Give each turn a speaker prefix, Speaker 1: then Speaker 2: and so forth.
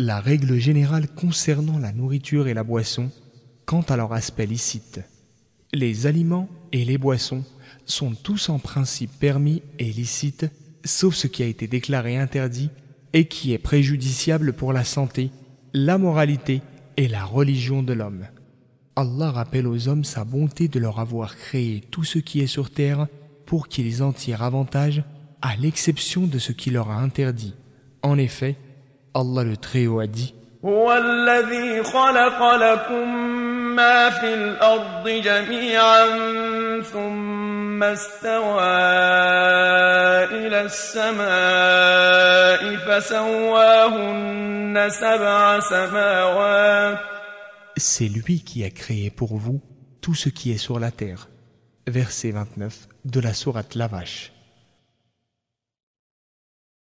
Speaker 1: La règle générale concernant la nourriture et la boisson, quant à leur aspect licite. Les aliments et les boissons sont tous en principe permis et licites, sauf ce qui a été déclaré interdit et qui est préjudiciable pour la santé, la moralité et la religion de l'homme. Allah rappelle aux hommes sa bonté de leur avoir créé tout ce qui est sur terre pour qu'ils en tirent avantage, à l'exception de ce qui leur a interdit. En effet, Allah le Très-Haut a dit C'est lui qui a créé pour vous tout ce qui est sur la terre. Verset 29 de la sourate La Vache.